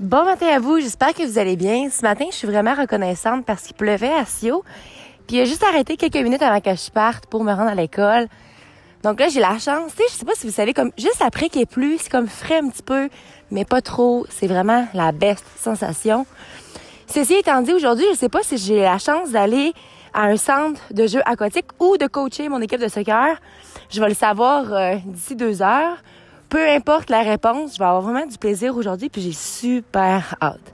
Bon matin à vous, j'espère que vous allez bien. Ce matin, je suis vraiment reconnaissante parce qu'il pleuvait à Sio. Puis il a juste arrêté quelques minutes avant que je parte pour me rendre à l'école. Donc là, j'ai la chance. Tu sais, je sais pas si vous savez, comme juste après qu'il ait plu, c'est comme frais un petit peu, mais pas trop. C'est vraiment la best sensation. Ceci étant dit, aujourd'hui, je sais pas si j'ai la chance d'aller à un centre de jeux aquatiques ou de coacher mon équipe de soccer. Je vais le savoir euh, d'ici deux heures peu importe la réponse, je vais avoir vraiment du plaisir aujourd'hui, puis j'ai super hâte.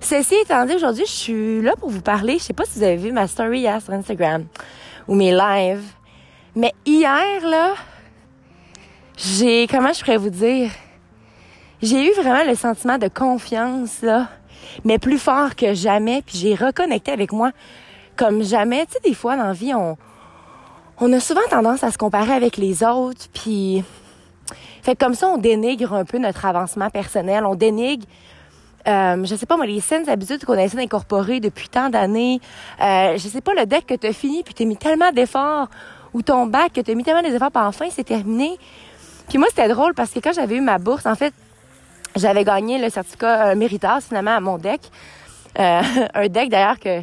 Ceci étant dit, aujourd'hui, je suis là pour vous parler. Je sais pas si vous avez vu ma story hier sur Instagram ou mes lives, mais hier, là, j'ai, comment je pourrais vous dire, j'ai eu vraiment le sentiment de confiance, là, mais plus fort que jamais, puis j'ai reconnecté avec moi comme jamais. Tu sais, des fois, dans la vie, on, a souvent tendance à se comparer avec les autres, puis fait comme ça, on dénigre un peu notre avancement personnel. On dénigre, euh, je sais pas moi, les saines habitudes qu'on essaie d'incorporer depuis tant d'années. Euh, je sais pas, le deck que tu as fini puis t'as mis tellement d'efforts ou ton bac que tu as mis tellement d'efforts puis enfin c'est terminé. Puis moi, c'était drôle parce que quand j'avais eu ma bourse, en fait, j'avais gagné le certificat euh, méritage finalement à mon deck. Euh, un deck d'ailleurs que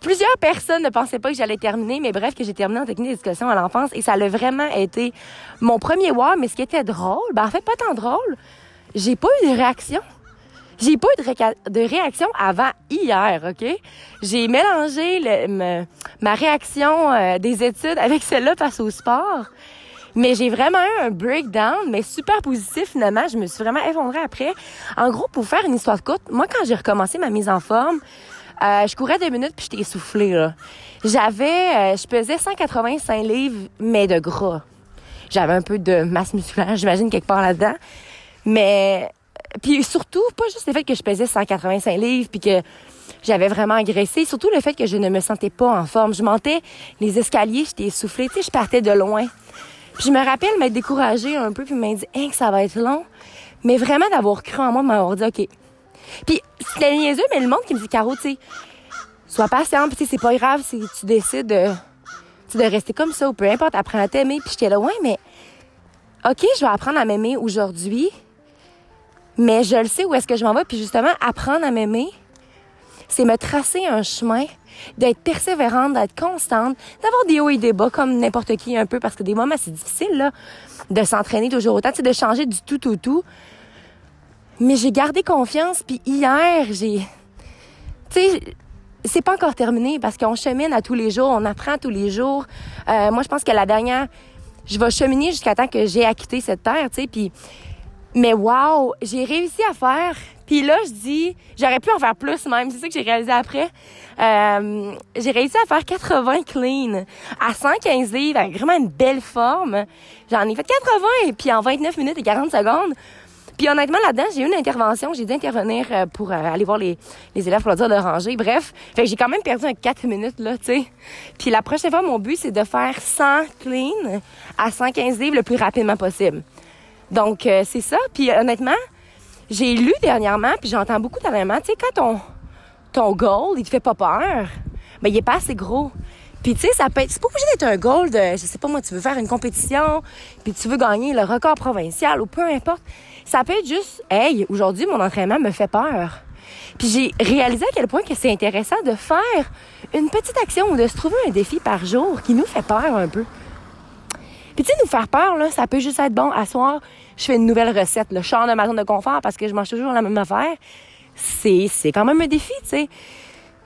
plusieurs personnes ne pensaient pas que j'allais terminer, mais bref, que j'ai terminé en technique d'éducation à l'enfance et ça a vraiment été mon premier wow. Mais ce qui était drôle, ben en fait pas tant drôle, j'ai pas eu de réaction. J'ai pas eu de, réaction avant hier, OK? J'ai mélangé ma réaction euh, des études avec celle-là face au sport. Mais j'ai vraiment eu un breakdown, mais super positif finalement. Je me suis vraiment effondrée après. En gros, pour faire une histoire courte, moi quand j'ai recommencé ma mise en forme, euh, je courais deux minutes puis j'étais essoufflée. J'avais, euh, je pesais 185 livres, mais de gras. J'avais un peu de masse musculaire, j'imagine, quelque part là-dedans. Mais, puis surtout, pas juste le fait que je pesais 185 livres puis que j'avais vraiment agressé, surtout le fait que je ne me sentais pas en forme. Je montais les escaliers, j'étais essoufflée, tu sais, je partais de loin. Puis je me rappelle m'être découragée un peu puis m'a dit, hein, que ça va être long? Mais vraiment d'avoir cru en moi, m'avoir dit, OK, puis c'était niaiseux, mais le monde qui me dit, Caro, tu sais, sois patiente, puis c'est pas grave si tu décides de, rester comme ça ou peu importe, apprends à t'aimer. Puis j'étais là, ouais, mais OK, je vais apprendre à m'aimer aujourd'hui, mais je le sais où est-ce que je m'en vais. Puis justement, apprendre à m'aimer, c'est me tracer un chemin, d'être persévérante, d'être constante, d'avoir des hauts et des bas comme n'importe qui un peu, parce que des moments, c'est difficile, là, de s'entraîner toujours autant, tu sais, de changer du tout au tout. Mais j'ai gardé confiance, puis hier, j'ai... Tu sais, c'est pas encore terminé parce qu'on chemine à tous les jours, on apprend tous les jours. Euh, moi, je pense que la dernière, je vais cheminer jusqu'à temps que j'ai acquitté cette terre, tu sais, puis... Mais wow, j'ai réussi à faire. Puis là, je dis, j'aurais pu en faire plus même. C'est ça que j'ai réalisé après. Euh, j'ai réussi à faire 80 clean à 115 livres avec vraiment une belle forme. J'en ai fait 80 puis en 29 minutes et 40 secondes. Puis honnêtement, là-dedans, j'ai eu une intervention. J'ai dû intervenir euh, pour euh, aller voir les, les élèves pour leur dire de ranger. Bref, fait que j'ai quand même perdu un 4 minutes, là, tu sais. Puis la prochaine fois, mon but, c'est de faire 100 clean à 115 livres le plus rapidement possible. Donc, euh, c'est ça. Puis honnêtement, j'ai lu dernièrement, puis j'entends beaucoup dernièrement, tu sais, quand ton, ton goal, il te fait pas peur, ben il est pas assez gros. Puis tu sais, ça peut être, c'est pas obligé d'être un goal de, je sais pas moi, tu veux faire une compétition, puis tu veux gagner le record provincial ou peu importe. Ça peut être juste, hey, aujourd'hui, mon entraînement me fait peur. Puis j'ai réalisé à quel point que c'est intéressant de faire une petite action ou de se trouver un défi par jour qui nous fait peur un peu. Puis tu sais, nous faire peur, là, ça peut juste être bon. À soir, je fais une nouvelle recette, le chant de ma zone de confort parce que je mange toujours la même affaire. C'est, c'est quand même un défi, tu sais.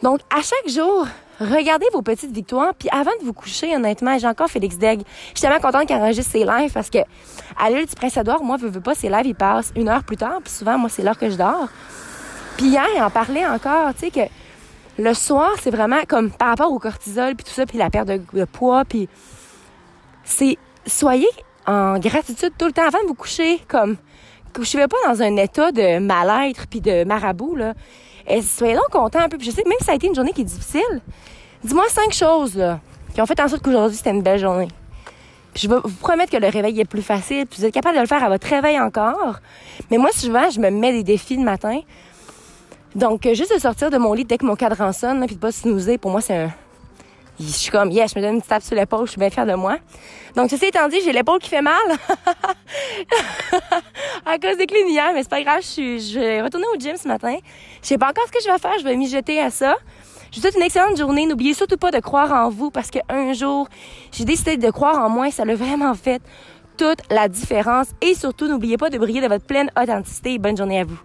Donc, à chaque jour, regardez vos petites victoires. Puis avant de vous coucher, honnêtement, j'ai encore Félix Degg. Je suis tellement contente qu'il enregistre ses lives parce que à l'île du Prince-Édouard, moi, je veux pas, ses lives, ils passent une heure plus tard. Puis souvent, moi, c'est l'heure que je dors. Puis hier, en parlait encore, tu sais, que le soir, c'est vraiment comme par rapport au cortisol, puis tout ça, puis la perte de, poids, puis c'est soyez en gratitude tout le temps avant de vous coucher, comme couchez pas dans un état de mal-être puis de marabout là. Soyez donc content un peu. Je sais même si ça a été une journée qui est difficile, dis-moi cinq choses là, qui ont fait en sorte qu'aujourd'hui c'était une belle journée. Je vais vous promettre que le réveil est plus facile, puis vous êtes capable de le faire à votre réveil encore. Mais moi, souvent, je me mets des défis le matin. Donc, juste de sortir de mon lit dès que mon cadran sonne, puis de pas snoozer, pour moi, c'est un... je suis comme, yes, je me donne une petite tape sur l'épaule, je suis bien fière de moi. Donc, ceci étant dit, j'ai l'épaule qui fait mal. à cause des clés hier, mais c'est pas grave, je, suis, je vais retourner au gym ce matin. Je sais pas encore ce que je vais faire, je vais m'y jeter à ça. Je vous souhaite une excellente journée. N'oubliez surtout pas de croire en vous parce qu'un jour, j'ai décidé de croire en moi et ça l'a vraiment fait toute la différence. Et surtout, n'oubliez pas de briller de votre pleine authenticité. Bonne journée à vous.